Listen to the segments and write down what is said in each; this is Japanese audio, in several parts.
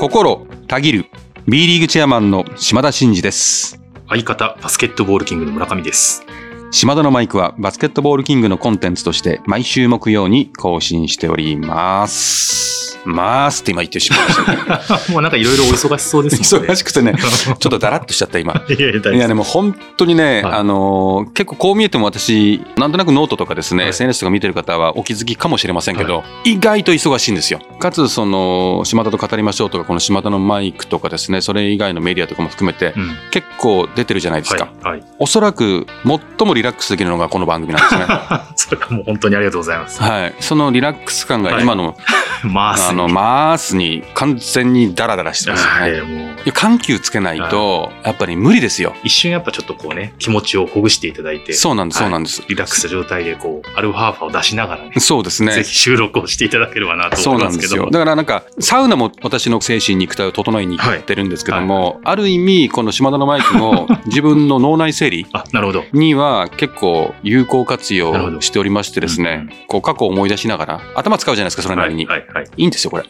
心たぎる B リーグチェアマンの島田真二です相方、バスケットボールキングの村上です。島田のマイクはバスケットボールキングのコンテンツとして毎週木曜に更新しておりますますって今言ってしまいましたねもうなんかいろいろお忙しそうですね。忙しくてね ちょっとダラッとしちゃった今。いやいや、大丈夫。いやでも本当にね、はい。あのー結構こう見えても私なんとなくノートとかですね、はい。SNS とか見てる方はお気づきかもしれませんけど、意外と忙しいんですよ。かつその島田と語りましょうとかこの島田のマイクとかですねそれ以外のメディアとかも含めてうん。結構出てるじゃないですか、はい。はい。おそらく最もリラックスできるのがこの番組なんですね。それはもう本当にありがとうございます。はい。そのリラックス感が今の、まあ、あのマースに完全にダラダラしてますよね、緩急つけないとやっぱり無理ですよ一瞬やっぱちょっとこうね、気持ちをほぐしていただいて、そうなんですそうなんです、リラックスした状態でこう、アルファーファを出しながらね、そうですねぜひ収録をしていただければなとそう思いますけど。なんですよ。だからなんか、サウナも私の精神肉体を整えに行ってるんですけども、ある意味、この島田のマイクの 自分の脳内整理あ、なるほど。には結構有効活用しておりましてですね、こう過去を思い出しながら、頭使うじゃないですか、それなりに。はい、はい、はい。いいんですよ、これ。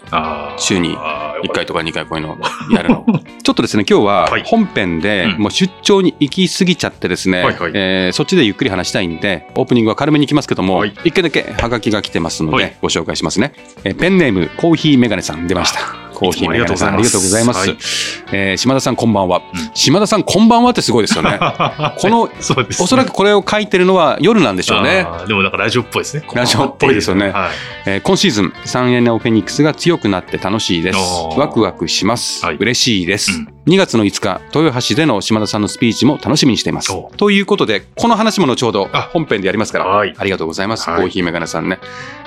週にあー1回とか2回こういうのをやるの。ちょっとですね、今日ははい本編でうんもう出張に行き過ぎちゃってですね、えーそっちでゆっくり話したいんで、オープニングは軽めに行きますけども、はい一回だけハガキが来てますのはいで、ご紹介しますね。えーペンネーム、コーヒーメガネさん出ました。コーヒーメガネさん、ありがとうございます。えー島田さん、こんばんは、うん島田さん、こんばんはってすごいですよね。この、ねおそらくこれを書いてるのは夜なんでしょうね。でもなんかラジオっぽいですね。ラジオっぽいですよねはい。えー今シーズン、サンエナオフェニックスが強くなって楽しいですワクワクします。はい嬉しいです、うん2月の5日、豊橋での島田さんのスピーチも楽しみにしていますお。ということで、この話も後ほどあ本編でやりますから、はいありがとうございます。はいコーヒーメガネさんね。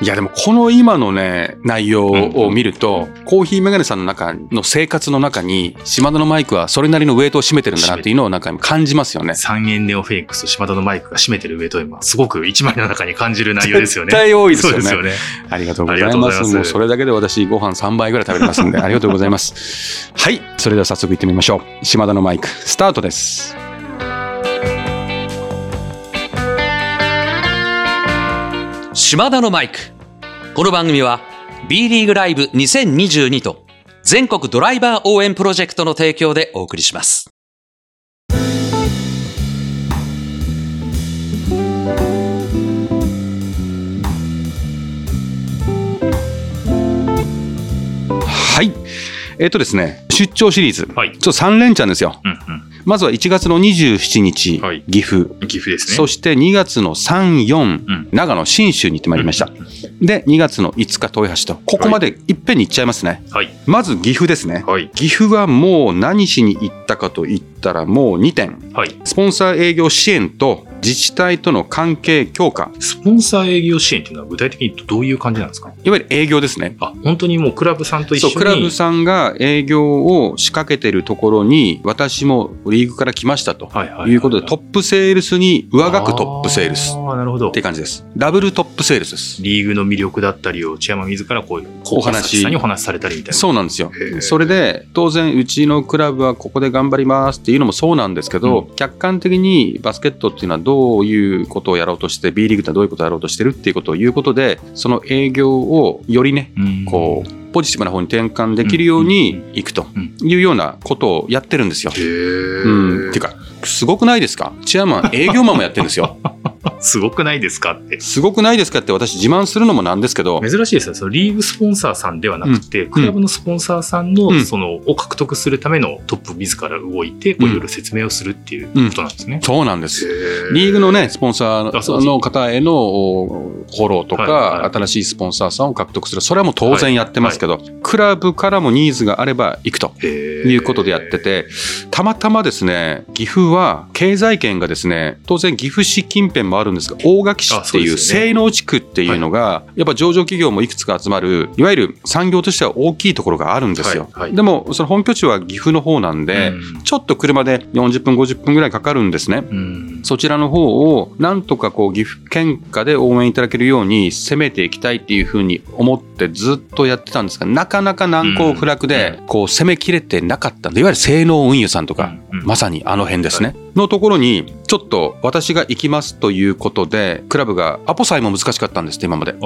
いや、でもこの今のね、内容を見ると、コーヒーメガネさんの中の生活の中に、島田のマイクはそれなりのウェイトを占めてるんだなっていうのをなんか感じますよね。三円ネオフェニックスと島田のマイクが占めてる上と今、すごく一枚の中に感じる内容ですよね。絶対多いですよね。よね。ありがとうございます。もうそれだけで私ご飯3杯ぐらい食べれますんで、ありがとうございます。はい。それでは早速行ってみましょう。島田のマイク、スタートです。島田のマイク。この番組は B リーグライブ2022と全国ドライバー応援プロジェクトの提供でお送りします。はい。えっ、とですね、出張シリーズ。はいちょっと3連チャンですよ。うんまずは1月の27日、はい岐阜。うん。岐阜ですね。そして2月の3、4、うん長野、信州に行ってまいりました。で、2月の5日、豊橋と、ここまでいっぺんに行っちゃいますね。はい。まず岐阜ですね。はい。岐阜はもう何しに行ったかと言ったらもう2点。はい。スポンサー営業支援と自治体との関係強化。スポンサー営業支援っていうのは具体的にどういう感じなんですか？いわゆる営業ですね。あ、本当にもうクラブさんと一緒そう、に。クラブさんが営業を仕掛けてるところに、私もリーグから来ましたとはいうことで、トップセールスに上書くトップセールスああ、なるほどって。感じです。ダブルトップセールスです。リーグの魅力だったりをチェアマン自らこういうお話にお話しされたりみたいな。そうなんですよ。それで、当然、うちのクラブはここで頑張りますっていうのもそうなんですけど、客観的にバスケットっていうのはどういうことをやろうとして、B リーグってどういうことをやろうとしてるっていうことを言うことで、その営業をよりね、うんこう、ポジティブな方に転換できるようにいくというようなことをやってるんですよ。うん。っていうか、すごくないですか？チェアマン、営業マンもやってるんですよ。すごくないですかって。すごくないですかって私自慢するのもなんですけど、珍しいですね。そのリーグスポンサーさんではなくて、んクラブのスポンサーさんの、うんその、を獲得するためのトップ自ら動いて、いろいろ説明をするっていうことなんですね。そうなんです。へリーグのね、スポンサーの方へのおフォローとか、はいはい新しいスポンサーさんを獲得する、それはもう当然やってますけど、クラブからもニーズがあれば行くと。いうことでやってて、たまたまですね、岐阜は経済圏がですね、当然岐阜市近辺もあるんですが、大垣市っていう西能地区っていうのが、やっぱ上場企業もいくつか集まる、いわゆる産業としては大きいところがあるんですよ。でも、その本拠地は岐阜の方なんで、うん。ちょっと車で40分、50分ぐらいかかるんですね。うん。そちらの方を、なんとかこう、岐阜県下で応援いただけるように攻めていきたいっていうふうに思ってずっとやってたんですが、なかなか難攻不落で、こう、攻めきれてなかった。んで、いわゆる性能運輸さんとか、まさにあの辺ですね。のところに、ちょっと私が行きますということで、クラブがアポさえも難しかったんですって、今まで。で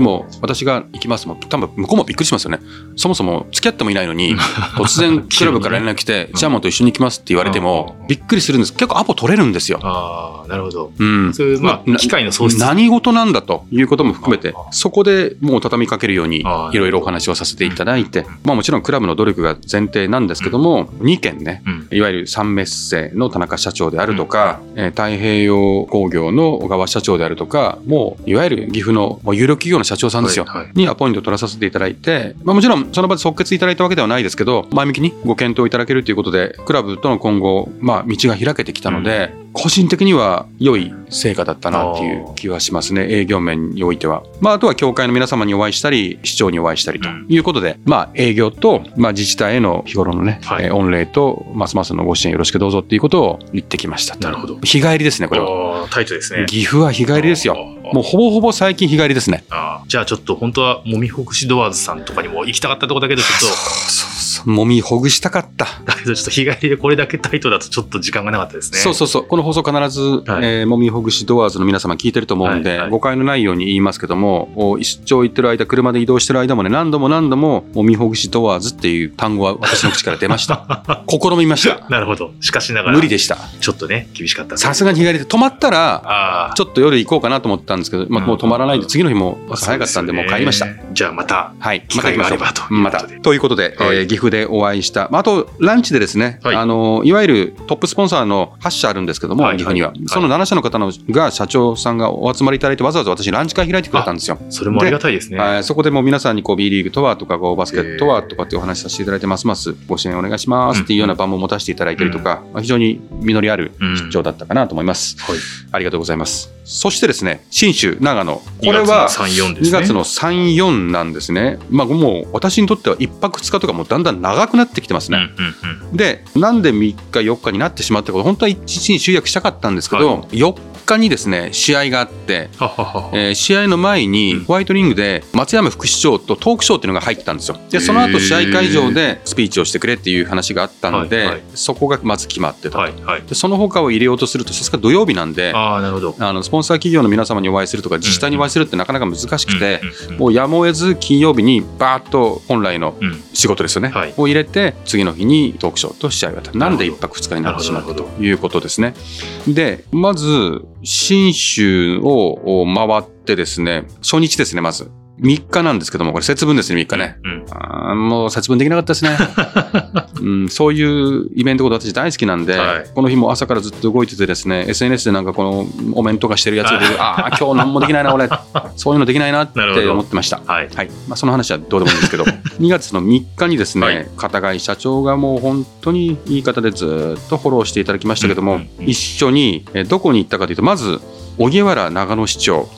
も、私が行きますも、多分向こうもびっくりしますよね。そもそも付き合ってもいないのに、突然クラブから連絡来て、ジャーマンと一緒に行きますって言われてもうん、びっくりするんです。結構アポ取れるんですよ。ああ、なるほど。うん。そういう、まあ、な機械の喪失。何事なんだということも含めてあ、そこでもう畳みかけるようにあ、いろいろお話をさせていただいてうん、まあもちろんクラブの努力が前提なんですけども、2件ね、うん。いわゆるサンメッセの田中社長であるとか、えー太平洋工業の小川社長であるとか、もういわゆる岐阜のもう有力企業の社長さんですよ。はいはいにアポイントを取らさせていただいて、まあ、もちろんその場で即決いただいたわけではないですけど、前向きにご検討いただけるということで、クラブとの今後、まあ、道が開けてきたので、個人的には良い成果だったなっていう気はしますね、営業面においては。まあ、あとは協会の皆様にお会いしたり、市長にお会いしたりということで、まあ、営業と、まあ、自治体への日頃のね、はいえー御礼と、ますますのご支援よろしくどうぞっていうことを言ってきましたと。なるほど日帰りですね、これは。タイトですね。岐阜は日帰りですよ。もうほぼほぼ最近日帰りですね。ああじゃあちょっと本当は、もみほぐしドアーズさんとかにも行きたかったとこだけど、ちょっと、そうそう。揉みほぐしたかった。だけどちょっと日帰りでこれだけタイトだとちょっと時間がなかったですね。そうそうそう。この放送必ず、はいえーもみほぐしドアーズの皆様聞いてると思うんで、はいはい誤解のないように言いますけども、お出張行ってる間、車で移動してる間もね、何度も何度も、もみほぐしドアーズっていう単語は私の口から出ました。試みました。なるほど。しかしながら、無理でした。ちょっとね、厳しかった。さすがに日帰りで止まったら。ちょっと夜行こうかなと思ったんですけど、まあ、もう止まらないで、次の日も朝早かったんで、もう帰りました。じゃあまた、はい。機会があればということでまた。ということで、はいえー岐阜でお会いした。まあ、あと、ランチでですね、はいあの、いわゆるトップスポンサーの8社あるんですけども、はい岐阜には。はいその7社の方のが社長さんがお集まりいただいて、わざわざ私にランチ会開いてくれたんですよ。それもありがたいですね。はいそこでもう皆さんにこう B リーグとはとか、こうバスケットとはとかってお話しさせていただいてますますご支援お願いしますっていうような場も持たせていただいたりとか、まあ非常に実りあるうん出張だったかなと思います。はい。ありがとうございます。そしてですね、信州、長野。こ2月のれは、3、4ですね。2月の3、4なんですね。まあもう私にとっては1泊2日とかもうだんだん長くなってきてますうんね。で、なんで3日4日になってしまったこと、本当は1日に集約したかったんですけど、は4日にですね、試合があって。えー試合の前にうんホワイトリングで松山副市長とトークショーっていうのが入ってたんですよ。で、その後試合会場でスピーチをしてくれっていう話があったので、はいはいそこがまず決まってたと。はいはい。で、その他を入れようとすると、さすが土曜日なんで、ああ、なるほど。あのスポンサー企業の皆様にお会いするとか自治体にお会いするってなかなか難しくて、うんうんうんもうやむを得ず金曜日にバーッと本来のうん仕事ですよね、はいを入れて次の日にトークショーと試合があったなんでなるほど1泊2日になってしまったということですねでまず信州を回ってですね初日ですねまず。3日なんですけどもこれ節分ですね3日ね、うん。もう節分できなかったですね、うん、そういうイベントこと私大好きなんで、はい。この日も朝からずっと動いててですね SNS でなんかこのお面とかしてるやつで ああ今日何もできないな俺。そういうのできないなって思ってました。はい。はい。まあ、その話はどうでもいいんですけど 2月の3日にですね、はい。片貝社長がもう本当にいい方でずっとフォローしていただきましたけども、うんうんうん。一緒にえどこに行ったかというとまず荻原長野市長。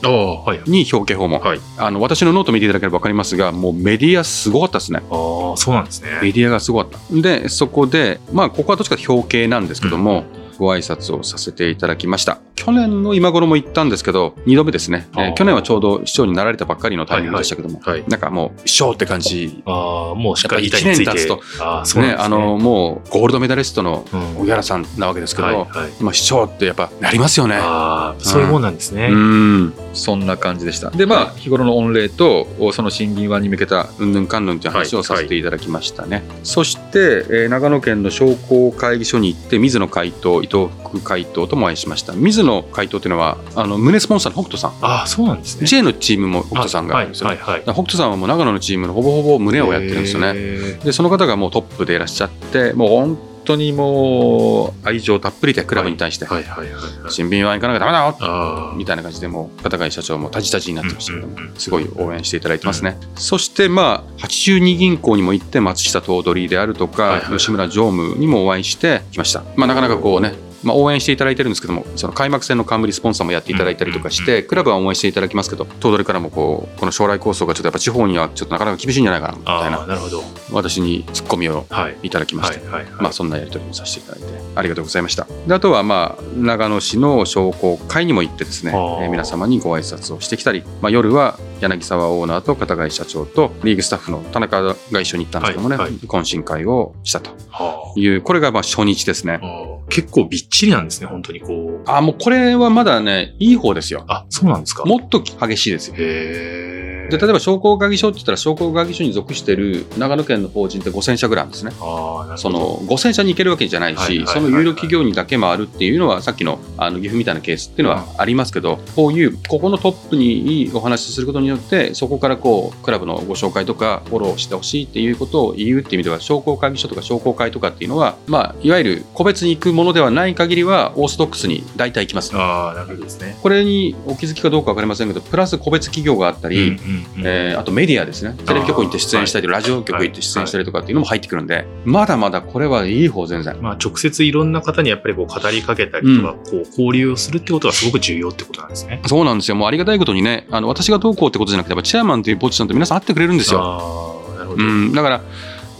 に表敬訪問、はい。あの私のノート見ていただければ分かりますがもうメディアすごかったですねああ、そうなんですね。メディアがすごかったでそこでまあここはどっちか表敬なんですけども、ご挨拶をさせていただきました去年の今頃も行ったんですけど2度目ですね、えー去年はちょうど市長になられたばっかりのタイミングでしたけども、はいはいなんかもう市長って感じああ、もうしっかり板について。やっぱ一年経つとあね、ね。あのもうゴールドメダリストのうん荻原さんなわけですけど、はいはい。まあ、市長ってやっぱなりますよね。ああ、そういうもんなんですね。うんそんな感じでした。で、まあ、日頃の御礼と、その新銀湾に向けた、うんぬんかんぬんという話をさせていただきましたね。そして、えー長野県の商工会議所に行って、水野会頭、伊藤副会頭ともお会いしました。水野会頭というのは、あの胸スポンサーの北斗さん。ああ、そうなんですね。J のチームも北斗さんがあるんですよね。はいはいはい。北斗さんはもう長野のチームのほぼほぼ胸をやってるんですよね。へでその方がもうトップでいらっしゃってもう本当にもう愛情たっぷりでクラブに対して、はいはいはいはい。新品は行かなきゃダメだよ。みたいな感じでもう片貝社長もタジタジになってましたけども、うんうんうんすごい応援していただいてますね、そしてまあ82銀行にも行って松下頭取であるとか、はいはいはい吉村常務にもお会いしてきましたまあなかなかこうねまあ、応援していただいてるんですけども、その開幕戦の冠スポンサーもやっていただいたりとかして、クラブは応援していただきますけど、頭取からもこう、この将来構想がちょっとやっぱ地方にはちょっとなかなか厳しいんじゃないかなみたいな、なるほど。私にツッコミをはい。いただきまして。まあ、そんなやり取りもさせていただいてありがとうございました。であとはまあ長野市の商工会にも行ってですね、えあー。ー皆様にご挨拶をしてきたり、まあ、夜は柳沢オーナーと片貝社長とリーグスタッフの田中が一緒に行ったんですけどもね、懇親会をしたと。はいうこれがまあ初日ですね結構びっちりなんですね、本当にこう。あ、もうこれはまだね、いい方ですよ。あ、そうなんですか。もっと激しいですよ。へーで例えば商工会議所って言ったら商工会議所に属している長野県の法人って5000社ぐらいあるんですね。その5000社に行けるわけじゃないし、はいはいはいはいその有料企業にだけ回るっていうのは、さっきのあの岐阜みたいなケースっていうのはありますけど、こういうここのトップにお話しすることによって、そこからこうクラブのご紹介とか、フォローしてほしいっていうことを言うっていう意味では、商工会議所とか商工会とかっていうのは、まあ、いわゆる個別に行くものではない限りは、オーソドックスに大体行きます。ああ、なるほどですね。これにお気づきかどうか分かりませんけど、プラス個別企業があったり、うんうんうんえーあとメディアですね、テレビ局に行って出演したりとか、ラジオ局行って出演したりとかっていうのも入ってくるんで、まだまだこれはいい方、全然。まあ、直接いろんな方にやっぱりこう語りかけたりとか、こう交流をするってことがすごく重要ってことなんですね。そうなんですよ、もうありがたいことにね、あの私がどうこうってことじゃなくて、やっぱチェアマンというポジションって皆さん会ってくれるんですよ。うん、だから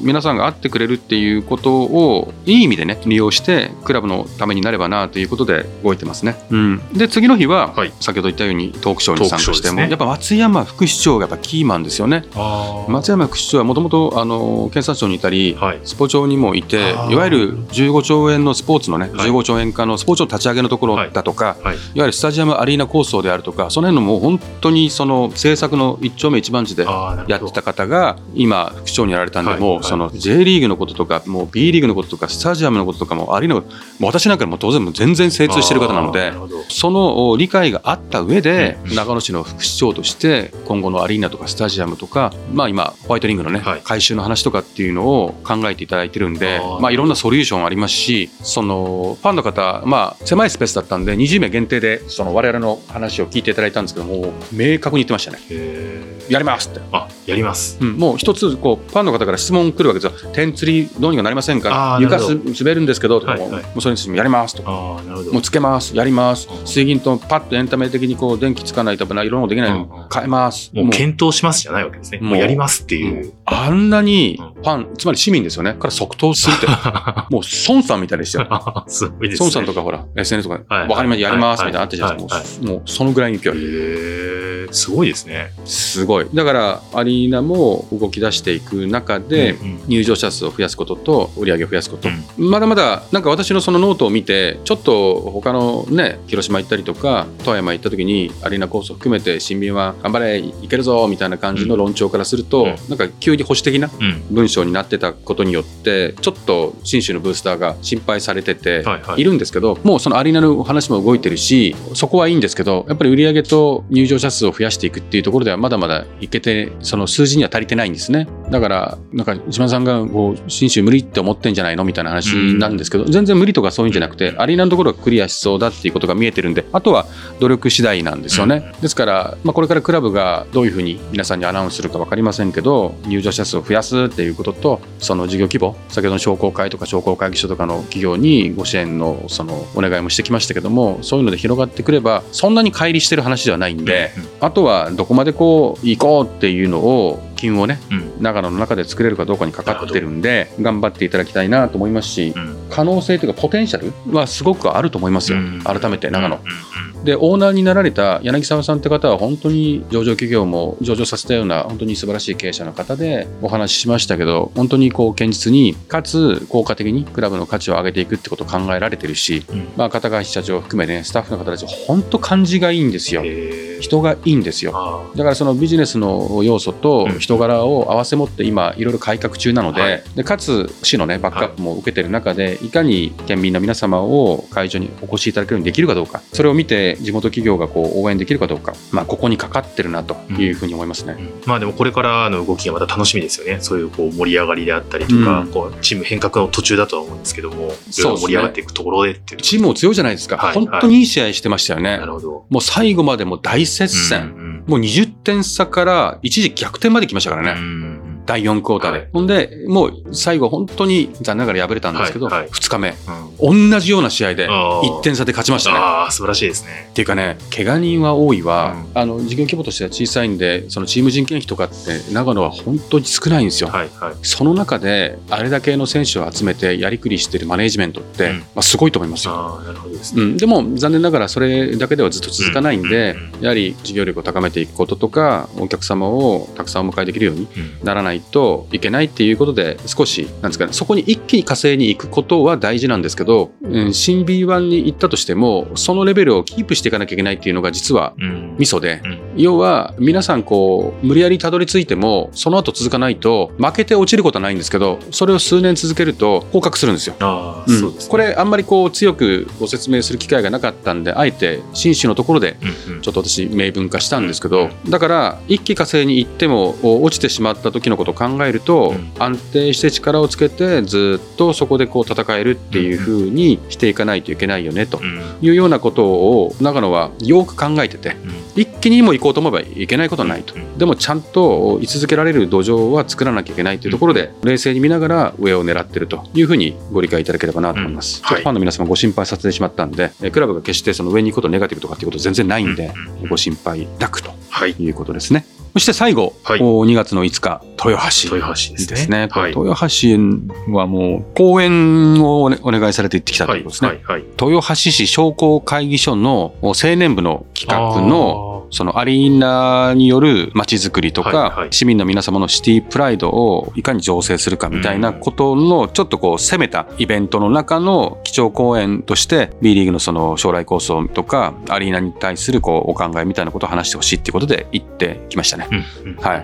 皆さんが会ってくれるっていうことをいい意味でね利用してクラブのためになればなということで動いてますね、うん、で次の日は、はい。先ほど言ったようにトークショーに参加しても、ねやっぱ松山副市長がやっぱキーマンですよね。松山副市長はもともとあの検察庁にいたり、はい。スポ庁にもいていわゆる15兆円のスポーツのね、はい。15兆円化のスポーツの立ち上げのところだとか、はい。いわゆるスタジアムアリーナ構想であるとかその辺のもう本当にその政策の一丁目一番地で。やってた方が今副長にやられたんで、もうその J リーグのこととかもう B リーグのこととかスタジアムのこととかもありのもう私なんかもう当然もう全然精通してる方なのでそのお理解があった上で長野市の副市長として今後のアリーナとかスタジアムとかまあ今ホワイトリングのねはい。改修の話とかっていうのを考えていただいてるんでまあいろんなソリューションありますしそのファンの方まあ狭いスペースだったんで20名限定でその我々の話を聞いていただいたんですけども明確に言ってましたね。へやりますって。ーあ、やります。うん、もう一つこうファンの方から質問来るわけですよ、点釣りどうにかなりませんか、床す滑るんですけどとかも、はいはいもうそれについてもやりますとか、もうつけます、やります、水銀とパッとエンタメ的にこう電気つかないといろんなことできないの変えます、もう検討しますじゃないわけですね。もうやりますっていう。あんなにファン、つまり市民ですよね、から即答するって、もう孫さんみたいでしたよ。すすね。孫さんとかほら、SNS とかで、はいわかりました、やりますみたいなあったじゃないですか、もうそのぐらいの勢い。すごいですね。すごい。だから、アリーナも動き出していく中で、うん入場者数を増やすことと、売り上げを増やすこと、うん。まだまだ、なんか私のそのノートを見て、ちょっと他のね、広島行ったりとか、富山行った時に、アリーナ構想含めて、新民は頑張れ、いけるぞみたいな感じの論調からすると、うん。なんか急に保守的なうん。文章になってたことによって、ちょっと信州のブースターが心配されてて、はいはい。いるんですけど、もうそのアリーナの話も動いてるし、そこはいいんですけど、やっぱり売り上げと入場者数を増やしていくっていうところでは、まだまだいけて、その数字には足りてないんですね。だから、なんか、島田さんが、こう、信州無理って思ってんじゃないのみたいな話なんですけど、全然無理とかそういうんじゃなくて、アリーナのところがクリアしそうだっていうことが見えてるんで、あとは努力次第なんですよね。ですから、まあ、これからクラブがどういうふうに皆さんにアナウンスするか分かりませんけど、入場者数を増やすっていうことと、その事業規模、先ほどの商工会とか商工会議所とかの企業にご支援のそのお願いもしてきましたけども、そういうので広がってくれば、そんなに乖離してる話ではないんで、あとはどこまでこう行こうっていうのを、機運をね、うん。長野の中で作れるかどうかにかかってるんで、頑張っていただきたいなと思いますしう、ん。可能性というか、ポテンシャルはすごくあると思いますよ、うん改めて長野。で、オーナーになられた柳沢さんって方は、本当に上場企業も上場させたような、本当に素晴らしい経営者の方で、お話ししましたけど、本当にこう堅実に、かつ効果的にクラブの価値を上げていくってことを考えられてるし、うん。まあ、片貝社長を含めね、スタッフの方たち、本当感じがいいんですよ。人がいいんですよ。あだからそのビジネスの要素とうん。人柄を合わせ持って今いろいろ改革中なので,、はい。でかつ市のねバックアップも受けてる中で、い、かに県民の皆様を会場にお越しいただけるようにできるかどうかそれを見て地元企業がこう応援できるかどうか、まあ、ここにかかってるなというふうに思いますね。うん。まあでもこれからの動きがまた楽しみですよね。そういうこう盛り上がりであったりとか、うん。こうチーム変革の途中だとは思うんですけども、盛り上がっていくところでっていうとチームも強いじゃないですか、はい。本当にいい試合してましたよね。なるほど。もう最後までもう大接戦、うんうんもう20点差から一時逆転まで来ましたからね。うん第4クォーターで、はい。ほんで、もう最後、本当に残念ながら敗れたんですけど、はいはい。2日目、うん。同じような試合であー。1点差で勝ちましたね。ああ、素晴らしいですね。っていうかね、怪我人は多いわ、うあの事業規模としては小さいんで、そのチーム人件費とかって、長野は本当に少ないんですよ。はいはい。その中で、あれだけの選手を集めてやりくりしてるマネージメントって、うん。まあ、すごいと思いますよ。ああ、なるほどですね。うん、でも残念ながらそれだけではずっと続かないんで、やはり事業力を高めていくこととかお客様をたくさんお迎えできるようにうん。ならないないといけないっていうことで少しなんですかねそこに一気に火星に行くことは大事なんですけど、うん、新 B1 に行ったとしてもそのレベルをキープしていかなきゃいけないっていうのが実はうん。ミソで、うん。要は皆さんこう無理やりたどり着いてもその後続かないと負けて落ちることはないんですけどそれを数年続けると降格するんですよ。これあんまりこう強くご説明する機会がなかったんであえて紳士のところでちょっと私明文化したんですけど、うだから一気火星に行ってもお落ちてしまった時のことを考えると、うん。安定して力をつけてずっとそこでこう戦えるっていう風にしていかないといけないよねとうん。いうようなことを長野はよく考えててうん。一気にも行こうと思えばいけないことはないと。うんでもちゃんと居続けられる土壌は作らなきゃいけないというところで、冷静に見ながら上を狙ってるというふうにご理解いただければなと思います。うんはいファンの皆様ご心配させてしまったんで、えクラブが決してその上に行くことネガティブとかっていうこと全然ないんで、ご心配なくとはい。いうことですね。そして最後、はいお2月の5日、豊橋。豊橋ですね。ですね。はい。豊橋はもう講演をお願いされて行ってきたとはいいうことですね。豊橋市商工会議所の青年部の企画のそのアリーナによる街づくりとか、はいはい市民の皆様のシティプライドをいかに醸成するかみたいなことのちょっとこう攻めたイベントの中の基調講演として B リーグのその将来構想とかアリーナに対するこうお考えみたいなことを話してほしいっていうことで行ってきましたね。うんうんはい。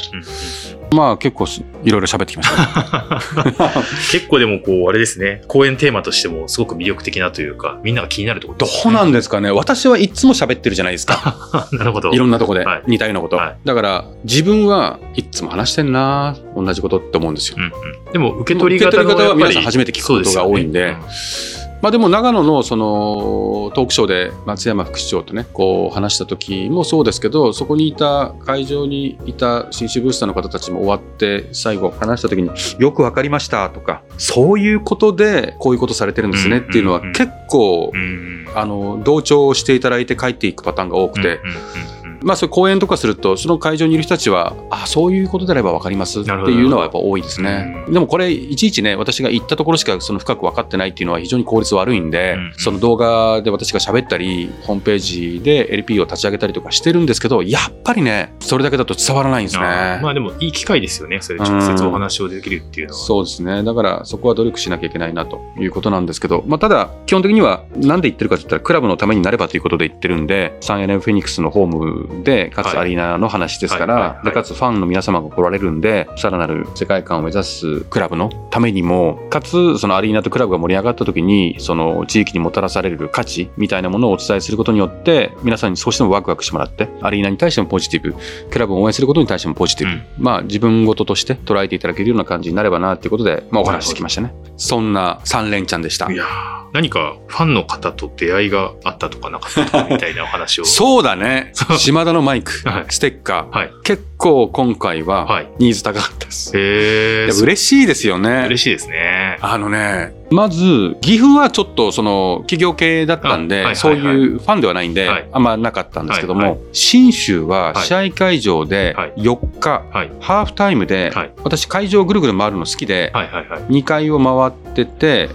まあ結構すいろいろ喋ってきました、ね。結構でもこう、あれですね、公演テーマとしてもすごく魅力的なというか、みんなが気になるところねうなんですかね私はいつも喋ってるじゃないですか。なるほど。いろんなとこではい。似たようなこと。はい。だから自分はいつも話してんな同じことって思うんですよ。うんうん。でも受け取り方は皆さん初めて聞くことが多いんで。そうすよねまあでも長野のそのトークショーで松山副市長とねこう話した時もそうですけどそこにいた会場にいた新種ブースターの方たちも終わって最後話した時に「よくわかりました」とか「そういうことでこういうことされてるんですね」っていうのはうんうんうんうん。あの同調していただいて帰っていくパターンが多くて。うんうんうんまあ、そういう講演とかするとその会場にいる人たちはあそういうことであれば分かりますっていうのはやっぱ多いですねうんでもこれいちいちね私が言ったところしかその深く分かってないっていうのは非常に効率悪いんで、うんその動画で私が喋ったりホームページで LP を立ち上げたりとかしてるんですけどやっぱりねそれだけだと伝わらないんですね。まあでもいい機会ですよね。それ直接お話をできるっていうのは。そうですね。だからそこは努力しなきゃいけないなということなんですけど、まあただ基本的にはなんで言ってるかと言ったらクラブのためになればということで言ってるんで、3LM フェニックスのホームで、かつはいアリーナの話ですからで、かつファンの皆様が来られるんで、さらなる世界観を目指すクラブのためにも、かつそのアリーナとクラブが盛り上がった時に、その地域にもたらされる価値みたいなものをお伝えすることによって、皆さんに少しでもワクワクしてもらって、アリーナに対してもポジティブ、クラブを応援することに対してもポジティブ、うんまあ自分事として捉えていただけるような感じになればなっていうことで、まあお話ししてきましたね。そんな3連チャンでしたい。やー何かファンの方と出会いがあったとかなかったとかみたいなお話を。そうだね。島田のマイク、はいステッカー、はい。結構今回ははいニーズ高かったです。へえ。いや嬉しいですよね。嬉しいですね。あのね、まず、岐阜はちょっとその企業系だったんで、あはいはいはいそういうファンではないんで、はいあんまなかったんですけども、はいは信州は試合会場ではい4日、はい。ハーフタイムで、はい私会場ぐるぐる回るの好きで、はいはいはい。2階を回ってて、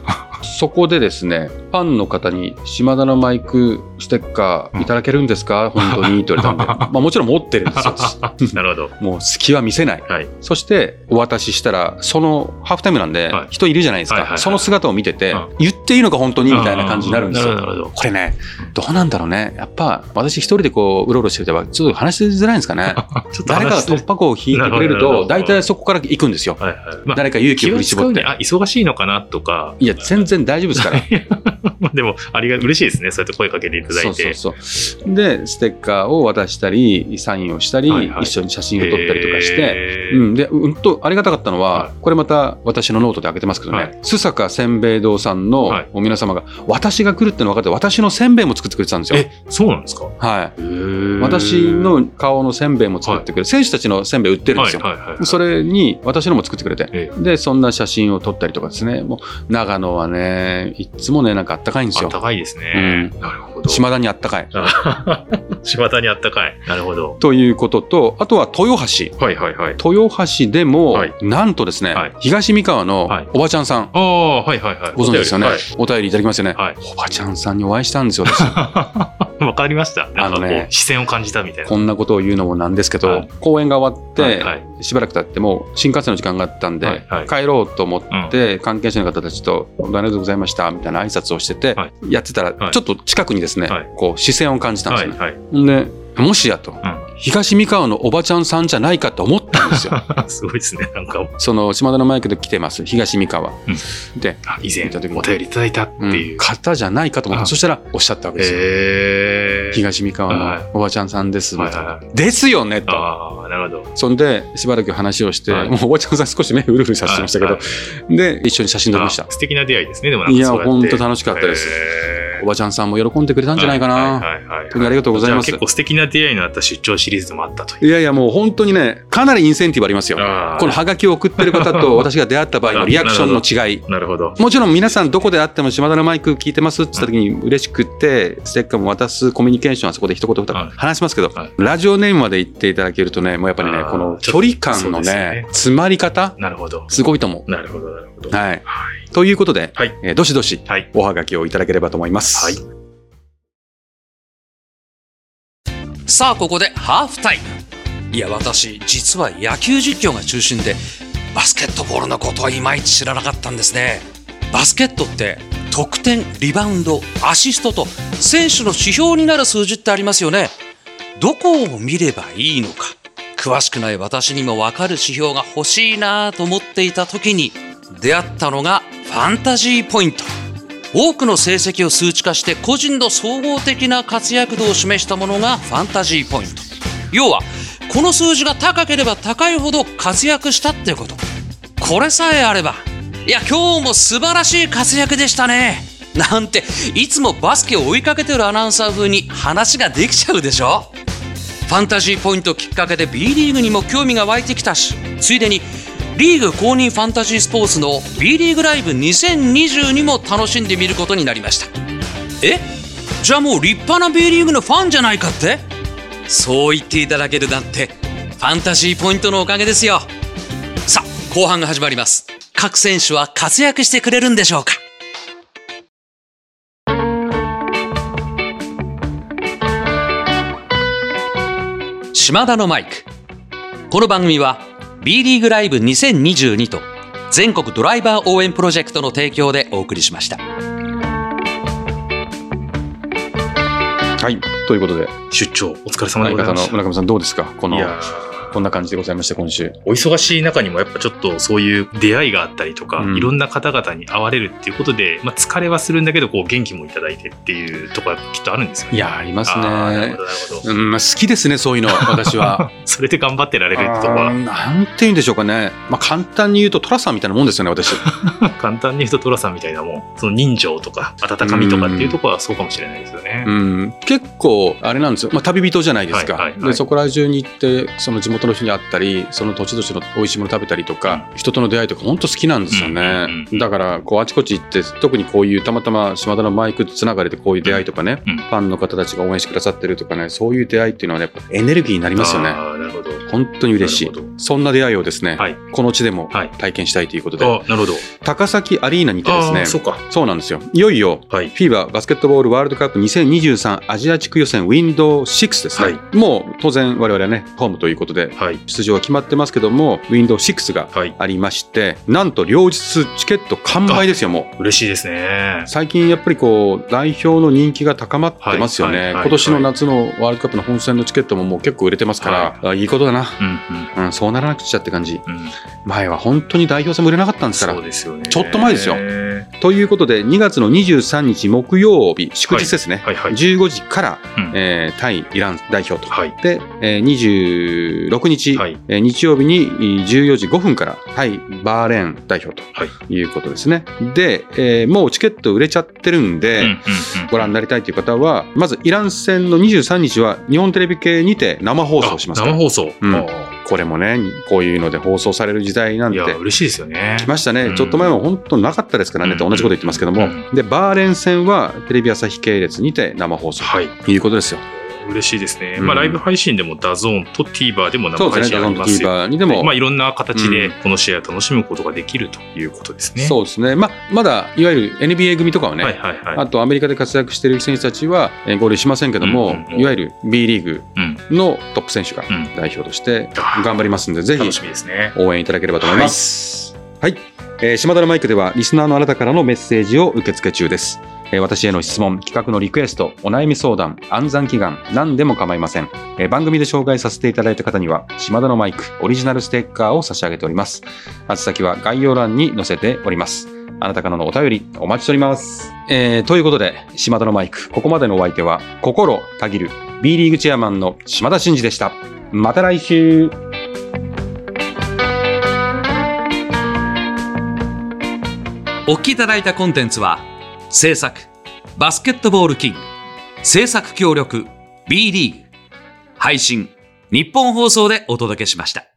そこでですね、ファンの方に、島田のマイクステッカーいただけるんですか、本当に？って言われたんで、まあもちろん持ってるんですよ。私なるほど。もう隙は見せない。はい。そしてお渡ししたら、そのハーフタイムなんではい、人いるじゃないですか。はいはいはいその姿を見ててうん、言っていいのか本当にみたいな感じになるんですよ。これね、どうなんだろうね。やっぱ私一人でこう、うろうろしてると、ちょっと話しづらいんですかね。ちょっと誰かが突破口を引いてくれると、大体そこから行くんですよ。誰か勇気を振り絞って。あ、忙しいのかなとか。いや、全然大丈夫ですから。まあでも、ありが、嬉しいですね。そうやって声かけていただいて。そうそうそう。で、ステッカーを渡したり、サインをしたり、一緒に写真を撮ったりとかして、うん、で、うんと、ありがたかったのは、はいこれまた私のノートで開けてますけどね、はい須坂せんべい堂さんのはいお皆様が、私が来るっての分かって、私のせんべいも作ってくれてたんですよ。え、そうなんですか？はい。私の顔のせんべいも作ってくれる、選手たちのせんべい売ってるんですよ。はいはいはい。それに私のも作ってくれて、えで、そんな写真を撮ったりとかですね、もう長野はね、いっつもね、なんかあったかいんですよ。あったかいですね。なるほど。島田にあったかい。あ島田にあったかい。なるほど。ということと、あとは豊橋。はいはいはい。豊橋でも、はいなんとですね、はい東三河のはいおばちゃんさん、ああ、はいはいはい。ご存知ですよね、はい。お便りいただきますよね、はい。おばちゃんさんにお会いしたんですよ、私。わかりました。あのね視線を感じたみたいな。こんなことを言うのもなんですけど、はい公演が終わって、はいはいしばらく経ってもう新幹線の時間があったんで、はいはい帰ろうと思って、関係者の方たちと「どうもありがとうございました」みたいな挨拶をしてて、はいやってたら、はいちょっと近くにですね、はいこう視線を感じたんですよね。はいはい。でもしやと、ん東三河のおばちゃんさんじゃないかと思ったんですよ。すごいですね。なんか、その島田のマイクで来てます東三河、で、あ以前お便りいただいたってう。ん。いう。方じゃないかと思った。あ。そしたらおっしゃったわけですよ。へー。東三河はいのおばちゃんさんです、みたいな。はいはいはですよねと。ああ、なるほど。そんでしばらく話をして、はい。もうおばちゃんさん少し目うるうるさせてましたけど、はいで一緒に写真撮りました。あ素敵な出会いですね、でもなんかいや本当楽しかったです。へーおばちゃんさんも喜んでくれたんじゃないかな、ありがとうございます結構素敵な出会いのあった出張シリーズでもあったという。いやいやもう本当にねかなりインセンティブありますよこのハガキを送ってる方と 私が出会った場合のリアクションの違いなるほど。もちろん皆さんどこであっても島田のマイク聞いてますって言った時に嬉しくってステッカーも渡すコミュニケーションはそこで一言二はい言話しますけど、はいラジオネームまで言っていただけるとねもうやっぱりねこの距離感のねね詰まり方なるほど。すごいと思なるほど、なるほど。う。はい、はい。ということで、はい。えーどしどしはい。おはがきをいただければと思います。はいさあここでハーフタイムいや私実は野球実況が中心でバスケットボールのことはいまいち知らなかったんですねバスケットって得点リバウンドアシストと選手の指標になる数字ってありますよねどこを見ればいいのか詳しくない私にも分かる指標が欲しいなと思っていた時に出会ったのがファンタジーポイント。多くの成績を数値化して個人の総合的な活躍度を示したものがファンタジーポイント。要はこの数字が高ければ高いほど活躍したってこと。これさえあればいや今日も素晴らしい活躍でしたね。なんていつもバスケを追いかけてるアナウンサー風に話ができちゃうでしょ。ファンタジーポイントきっかけで B リーグにも興味が湧いてきたしついでにリーグ公認ファンタジースポーツの B リーグライブ2022も楽しんでみることになりました。え？じゃあもう立派な B リーグのファンじゃないかって？そう言っていただけるなんてファンタジーポイントのおかげですよ。さあ後半が始まります。各選手は活躍してくれるんでしょうか？島田のマイク。この番組は B リーグライブ2022と全国ドライバー応援プロジェクトの提供でお送りしました。はい、ということで、出張、お疲れ様でございました。村上さんどうですか？このこんな感じでございました今週。お忙しい中にもやっぱちょっとそういう出会いがあったりとか、うんいろんな方々に会われるっていうことで、まあ、疲れはするんだけどこう元気もいただいてっていうところはきっとあるんですよね。いやありますあーなるねほ。どなるほど。うん、まあ好きですねそういうの 私は。それで頑張ってられるってとこはなんて言うんでしょうかね。まあ簡単に言うと寅さんみたいなもんですよね私。簡単に言うと寅さんみたいなもんその人情とか温かみとかっていうところはそうかもしれないですよね。うん、結構あれなんですよ、まあ、旅人じゃないですか、はいはいはいでそこら中に行ってその地元の人に会ったりその土地土地の美味しいもの食べたりとか、人との出会いとか本当好きなんですよね、だからこうあちこち行って特にこういうたまたま島田のマイクつながりでこういう出会いとかね、うん。ファンの方たちが応援してくださってるとかねそういう出会いっていうのはねやっぱエネルギーになりますよねなるほど。本当に嬉しいそんな出会いをですね、はいこの地でもはい体験したいということで、あなるほど。高崎アリーナにてですねそうか。そうなんですよいよいよはい。FIBA バスケットボールワールドカップ2023アジア地区予選ウィンドウ6ですね、はいもう当然我々はねホームということではい。出場は決まってますけどもウィンドウ6がはい。ありましてなんと両日チケット完売ですよもう嬉しいですね。最近やっぱりこう代表の人気が高まってますよね、はいはいはい今年の夏のワールドカップの本戦のチケットももう結構売れてますから、あいいことだな、うんうん、そうならなくちゃって感じ。うんうん。前は本当に代表戦も売れなかったんですから。そうですよね。ちょっと前ですよはということで2月の23日木曜日祝日ですね、いはい。15時から、うんえー対イラン代表と。はい。で、えー26日、はいえー日曜日にえー14時5分から対バーレーン代表とはい。いうことですね。で、えーもうチケット売れちゃってるんで、うんうんうんご覧になりたいという方は、まずイラン戦の23日は日本テレビ系にて生放送します生放送。うんあこれもね、こういうので放送される時代なんて。ーいや、嬉しいですよね。来ましたね、うん。ちょっと前は本当なかったですからね、と同じこと言ってますけども、うん。でバーレーン戦はテレビ朝日系列にて生放送。はい。ということですよ。嬉しいですね。うんまあ、ライブ配信でも DAZN と TVer でも生配信ありますよ。TVer にでも、まあ、いろんな形でうんこの試合を楽しむことができるということですね。そうですね、まあ、まだいわゆる NBA 組とかはね、はいはいはい。あとアメリカで活躍している選手たちはえー合流しませんけども、うんうんうんいわゆる B リーグうん、のトップ選手がうん代表として頑張りますんで、ぜひ楽しみですね。応援いただければと思います。はい、えー島田のマイクではリスナーのあなたからのメッセージを受け付け中です。えー私への質問、企画のリクエスト、お悩み相談、暗算祈願、何でも構いません。えー番組で紹介させていただいた方には、島田のマイクオリジナルステッカーを差し上げております。宛先は概要欄に載せております。あなたからのお便りお待ちしております。えーということで、島田のマイク、ここまでのお相手は、心たぎる B リーグチェアマンの島田真二でした。また来週お聞きいただいたコンテンツは制作バスケットボールキング制作協力 B リーグ配信日本放送でお届けしました。